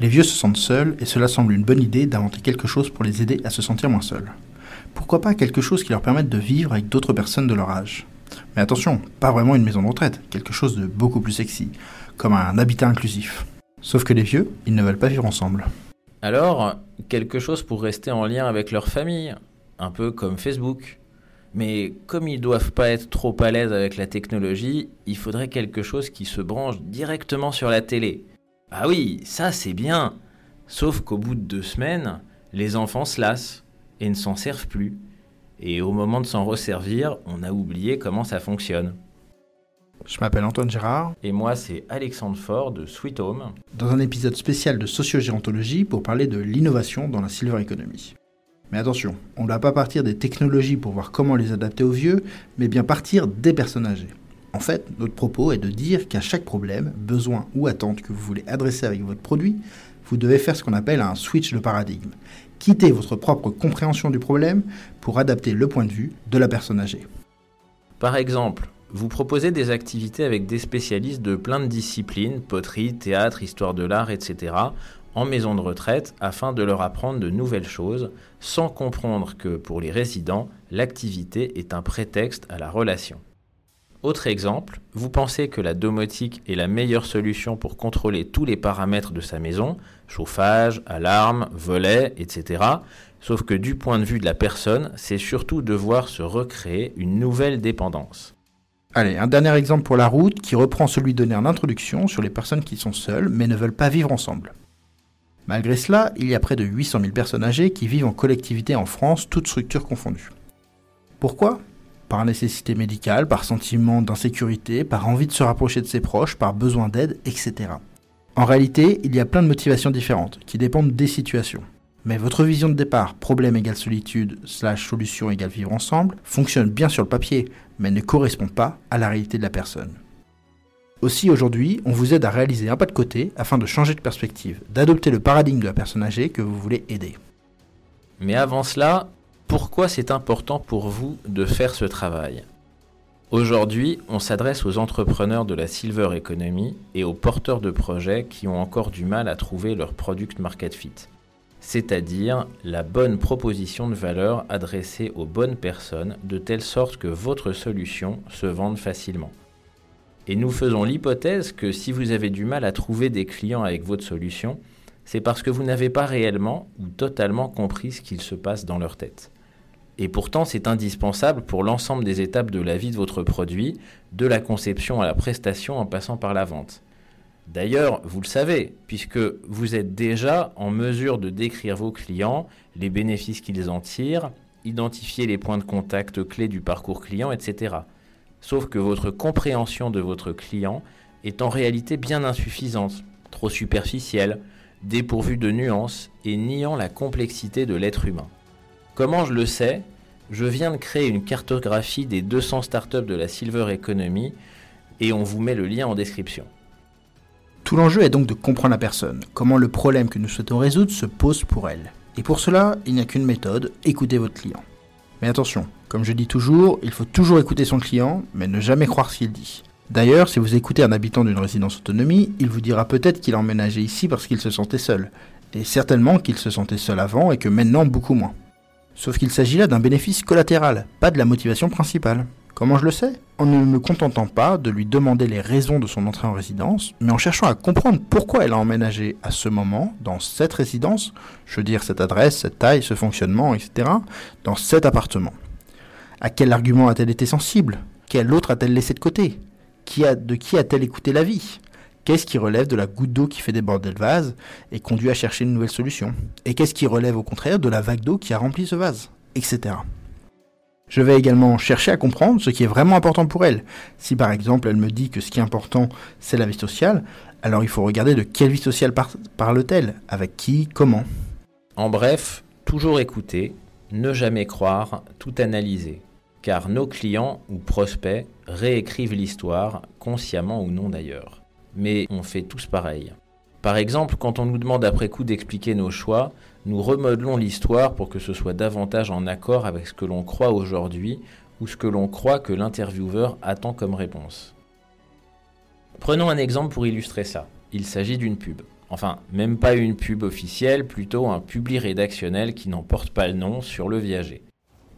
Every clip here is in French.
Les vieux se sentent seuls et cela semble une bonne idée d'inventer quelque chose pour les aider à se sentir moins seuls. Pourquoi pas quelque chose qui leur permette de vivre avec d'autres personnes de leur âge? Mais attention, pas vraiment une maison de retraite, quelque chose de beaucoup plus sexy, comme un habitat inclusif. Sauf que les vieux, ils ne veulent pas vivre ensemble. Alors, quelque chose pour rester en lien avec leur famille, un peu comme Facebook. Mais comme ils doivent pas être trop à l'aise avec la technologie, il faudrait quelque chose qui se branche directement sur la télé. Ah oui, ça c'est bien. Sauf qu'au bout de deux semaines, les enfants se lassent et ne s'en servent plus. Et au moment de s'en resservir, on a oublié comment ça fonctionne. Je m'appelle Antoine Gérard. Et moi, c'est Alexandre Fort de Sweet Home. Dans un épisode spécial de sociogérontologie pour parler de l'innovation dans la silver economy. Mais attention, on ne va pas partir des technologies pour voir comment les adapter aux vieux, mais bien partir des personnes âgées. En fait, notre propos est de dire qu'à chaque problème, besoin ou attente que vous voulez adresser avec votre produit, vous devez faire ce qu'on appelle un switch de paradigme. Quittez votre propre compréhension du problème pour adapter le point de vue de la personne âgée. Par exemple, vous proposez des activités avec des spécialistes de plein de disciplines, poterie, théâtre, histoire de l'art, etc., en maison de retraite afin de leur apprendre de nouvelles choses, sans comprendre que pour les résidents, l'activité est un prétexte à la relation. Autre exemple, vous pensez que la domotique est la meilleure solution pour contrôler tous les paramètres de sa maison, chauffage, alarme, volet, etc. Sauf que du point de vue de la personne, c'est surtout devoir se recréer une nouvelle dépendance. Allez, un dernier exemple pour la route qui reprend celui donné en introduction sur les personnes qui sont seules mais ne veulent pas vivre ensemble. Malgré cela, il y a près de 800 000 personnes âgées qui vivent en collectivité en France, toutes structures confondues. Pourquoi? Par nécessité médicale, par sentiment d'insécurité, par envie de se rapprocher de ses proches, par besoin d'aide, etc. En réalité, il y a plein de motivations différentes, qui dépendent des situations. Mais votre vision de départ, problème égale solitude, solution égale vivre ensemble, fonctionne bien sur le papier, mais ne correspond pas à la réalité de la personne. Aussi aujourd'hui, on vous aide à réaliser un pas de côté afin de changer de perspective, d'adopter le paradigme de la personne âgée que vous voulez aider. Mais avant cela, pourquoi c'est important pour vous de faire ce travail Aujourd'hui, on s'adresse aux entrepreneurs de la silver economy et aux porteurs de projets qui ont encore du mal à trouver leur product market fit, c'est-à-dire la bonne proposition de valeur adressée aux bonnes personnes de telle sorte que votre solution se vende facilement. Et nous faisons l'hypothèse que si vous avez du mal à trouver des clients avec votre solution, c'est parce que vous n'avez pas réellement ou totalement compris ce qu'il se passe dans leur tête. Et pourtant, c'est indispensable pour l'ensemble des étapes de la vie de votre produit, de la conception à la prestation en passant par la vente. D'ailleurs, vous le savez, puisque vous êtes déjà en mesure de décrire vos clients, les bénéfices qu'ils en tirent, identifier les points de contact clés du parcours client, etc. Sauf que votre compréhension de votre client est en réalité bien insuffisante, trop superficielle, dépourvue de nuances et niant la complexité de l'être humain. Comment je le sais? Je viens de créer une cartographie des 200 startups de la Silver Economy et on vous met le lien en description. Tout l'enjeu est donc de comprendre la personne, comment le problème que nous souhaitons résoudre se pose pour elle. Et pour cela, il n'y a qu'une méthode, écoutez votre client. Mais attention, comme je dis toujours, il faut toujours écouter son client, mais ne jamais croire ce qu'il dit. D'ailleurs, si vous écoutez un habitant d'une résidence autonomie, il vous dira peut-être qu'il a emménagé ici parce qu'il se sentait seul, et certainement qu'il se sentait seul avant et que maintenant beaucoup moins. Sauf qu'il s'agit là d'un bénéfice collatéral, pas de la motivation principale. Comment je le sais? En ne me contentant pas de lui demander les raisons de son entrée en résidence, mais en cherchant à comprendre pourquoi elle a emménagé à ce moment, dans cette résidence, je veux dire cette adresse, cette taille, ce fonctionnement, etc., dans cet appartement. À quel argument a-t-elle été sensible? Quel autre a-t-elle laissé de côté? De qui a-t-elle écouté l'avis Qu'est-ce qui relève de la goutte d'eau qui fait déborder le vase et conduit à chercher une nouvelle solution Et qu'est-ce qui relève au contraire de la vague d'eau qui a rempli ce vase Etc. Je vais également chercher à comprendre ce qui est vraiment important pour elle. Si par exemple elle me dit que ce qui est important c'est la vie sociale, alors il faut regarder de quelle vie sociale parle-t-elle, avec qui, comment. En bref, toujours écouter, ne jamais croire, tout analyser car nos clients ou prospects réécrivent l'histoire, consciemment ou non d'ailleurs. Mais on fait tous pareil. Par exemple, quand on nous demande après coup d'expliquer nos choix, nous remodelons l'histoire pour que ce soit davantage en accord avec ce que l'on croit aujourd'hui ou ce que l'on croit que l'intervieweur attend comme réponse. Prenons un exemple pour illustrer ça. Il s'agit d'une pub. Enfin, même pas une pub officielle, plutôt un publi rédactionnel qui n'en porte pas le nom sur le viager.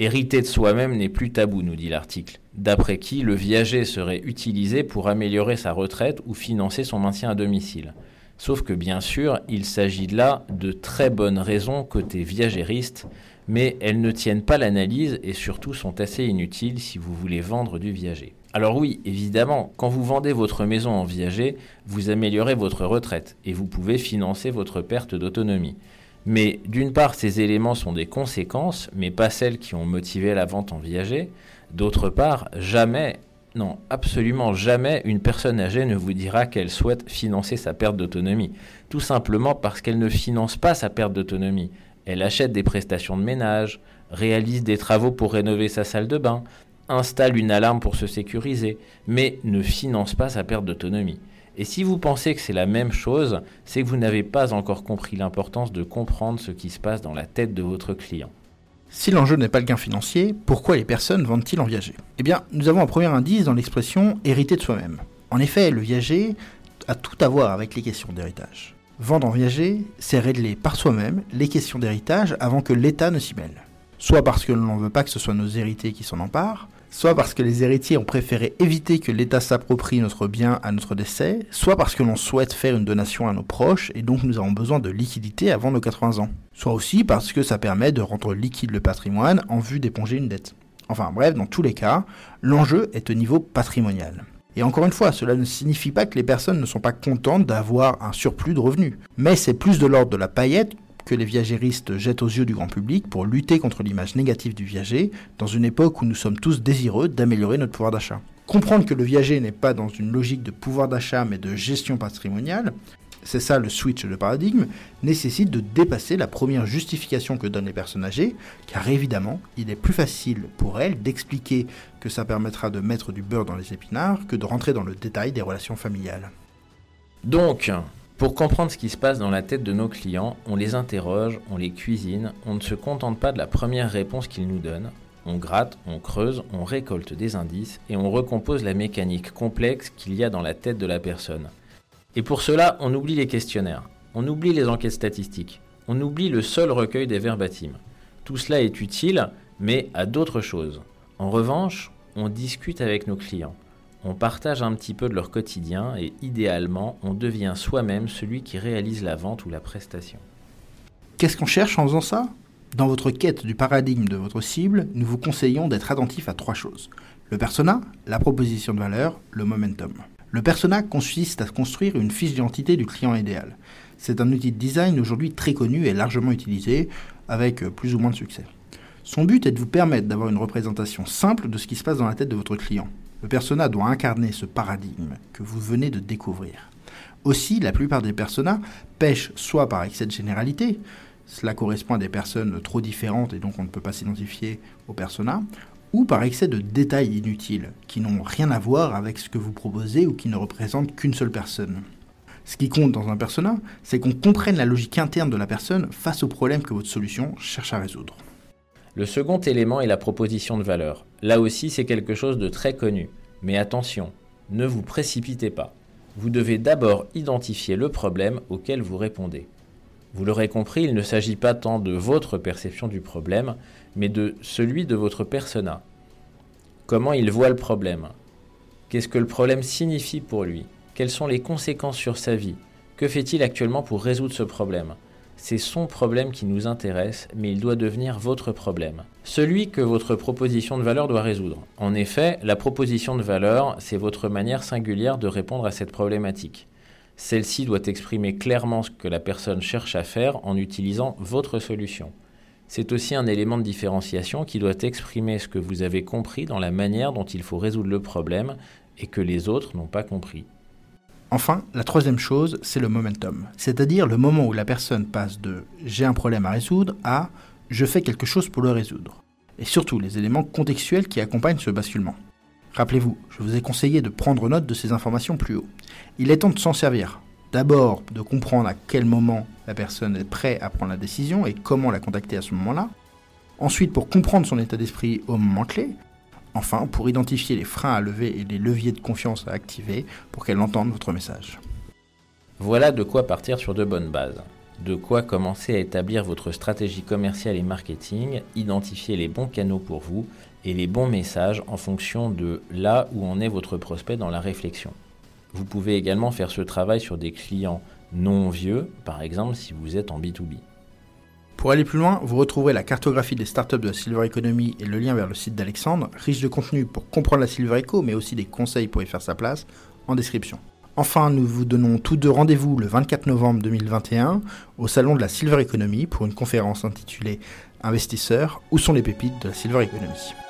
Hériter de soi-même n'est plus tabou, nous dit l'article, d'après qui le viager serait utilisé pour améliorer sa retraite ou financer son maintien à domicile. Sauf que bien sûr, il s'agit là de très bonnes raisons côté viagériste, mais elles ne tiennent pas l'analyse et surtout sont assez inutiles si vous voulez vendre du viager. Alors oui, évidemment, quand vous vendez votre maison en viager, vous améliorez votre retraite et vous pouvez financer votre perte d'autonomie. Mais d'une part, ces éléments sont des conséquences, mais pas celles qui ont motivé la vente en viager. D'autre part, jamais, non, absolument jamais, une personne âgée ne vous dira qu'elle souhaite financer sa perte d'autonomie. Tout simplement parce qu'elle ne finance pas sa perte d'autonomie. Elle achète des prestations de ménage, réalise des travaux pour rénover sa salle de bain, installe une alarme pour se sécuriser, mais ne finance pas sa perte d'autonomie. Et si vous pensez que c'est la même chose, c'est que vous n'avez pas encore compris l'importance de comprendre ce qui se passe dans la tête de votre client. Si l'enjeu n'est pas le gain financier, pourquoi les personnes vendent-ils en viager? Eh bien, nous avons un premier indice dans l'expression hériter de soi-même. En effet, le viager a tout à voir avec les questions d'héritage. Vendre en viager, c'est régler par soi-même les questions d'héritage avant que l'État ne s'y mêle. Soit parce que l'on ne veut pas que ce soit nos héritiers qui s'en emparent, soit parce que les héritiers ont préféré éviter que l'État s'approprie notre bien à notre décès, soit parce que l'on souhaite faire une donation à nos proches et donc nous avons besoin de liquidité avant nos 80 ans, soit aussi parce que ça permet de rendre liquide le patrimoine en vue d'éponger une dette. Enfin bref, dans tous les cas, l'enjeu est au niveau patrimonial. Et encore une fois, cela ne signifie pas que les personnes ne sont pas contentes d'avoir un surplus de revenus, mais c'est plus de l'ordre de la paillette que les viagéristes jettent aux yeux du grand public pour lutter contre l'image négative du viager dans une époque où nous sommes tous désireux d'améliorer notre pouvoir d'achat. Comprendre que le viager n'est pas dans une logique de pouvoir d'achat mais de gestion patrimoniale, c'est ça le switch de paradigme, nécessite de dépasser la première justification que donnent les personnes âgées, car évidemment, il est plus facile pour elles d'expliquer que ça permettra de mettre du beurre dans les épinards que de rentrer dans le détail des relations familiales. Donc, pour comprendre ce qui se passe dans la tête de nos clients, on les interroge, on les cuisine, on ne se contente pas de la première réponse qu'ils nous donnent. On gratte, on creuse, on récolte des indices et on recompose la mécanique complexe qu'il y a dans la tête de la personne. Et pour cela, on oublie les questionnaires, on oublie les enquêtes statistiques, on oublie le seul recueil des verbatims. Tout cela est utile, mais à d'autres choses. En revanche, on discute avec nos clients on partage un petit peu de leur quotidien et idéalement, on devient soi-même celui qui réalise la vente ou la prestation. Qu'est-ce qu'on cherche en faisant ça? Dans votre quête du paradigme de votre cible, nous vous conseillons d'être attentif à trois choses. Le persona, la proposition de valeur, le momentum. Le persona consiste à construire une fiche d'identité du client idéal. C'est un outil de design aujourd'hui très connu et largement utilisé, avec plus ou moins de succès. Son but est de vous permettre d'avoir une représentation simple de ce qui se passe dans la tête de votre client. Le persona doit incarner ce paradigme que vous venez de découvrir. Aussi, la plupart des personas pêchent soit par excès de généralité, cela correspond à des personnes trop différentes et donc on ne peut pas s'identifier aux personas, ou par excès de détails inutiles, qui n'ont rien à voir avec ce que vous proposez ou qui ne représentent qu'une seule personne. Ce qui compte dans un persona, c'est qu'on comprenne la logique interne de la personne face au problème que votre solution cherche à résoudre. Le second élément est la proposition de valeur. Là aussi, c'est quelque chose de très connu. Mais attention, ne vous précipitez pas. Vous devez d'abord identifier le problème auquel vous répondez. Vous l'aurez compris, il ne s'agit pas tant de votre perception du problème, mais de celui de votre persona. Comment il voit le problème? Qu'est-ce que le problème signifie pour lui? Quelles sont les conséquences sur sa vie? Que fait-il actuellement pour résoudre ce problème? C'est son problème qui nous intéresse, mais il doit devenir votre problème. Celui que votre proposition de valeur doit résoudre. En effet, la proposition de valeur, c'est votre manière singulière de répondre à cette problématique. Celle-ci doit exprimer clairement ce que la personne cherche à faire en utilisant votre solution. C'est aussi un élément de différenciation qui doit exprimer ce que vous avez compris dans la manière dont il faut résoudre le problème et que les autres n'ont pas compris. Enfin, la troisième chose, c'est le momentum, c'est-à-dire le moment où la personne passe de j'ai un problème à résoudre à je fais quelque chose pour le résoudre. Et surtout les éléments contextuels qui accompagnent ce basculement. Rappelez-vous, je vous ai conseillé de prendre note de ces informations plus haut. Il est temps de s'en servir. D'abord, de comprendre à quel moment la personne est prête à prendre la décision et comment la contacter à ce moment-là. Ensuite, pour comprendre son état d'esprit au moment clé, Enfin, pour identifier les freins à lever et les leviers de confiance à activer pour qu'elle entende votre message. Voilà de quoi partir sur de bonnes bases. De quoi commencer à établir votre stratégie commerciale et marketing, identifier les bons canaux pour vous et les bons messages en fonction de là où en est votre prospect dans la réflexion. Vous pouvez également faire ce travail sur des clients non vieux, par exemple si vous êtes en B2B. Pour aller plus loin, vous retrouverez la cartographie des startups de la Silver Economy et le lien vers le site d'Alexandre, riche de contenu pour comprendre la Silver Eco, mais aussi des conseils pour y faire sa place, en description. Enfin, nous vous donnons tous deux rendez-vous le 24 novembre 2021 au salon de la Silver Economy pour une conférence intitulée Investisseurs, où sont les pépites de la Silver Economy?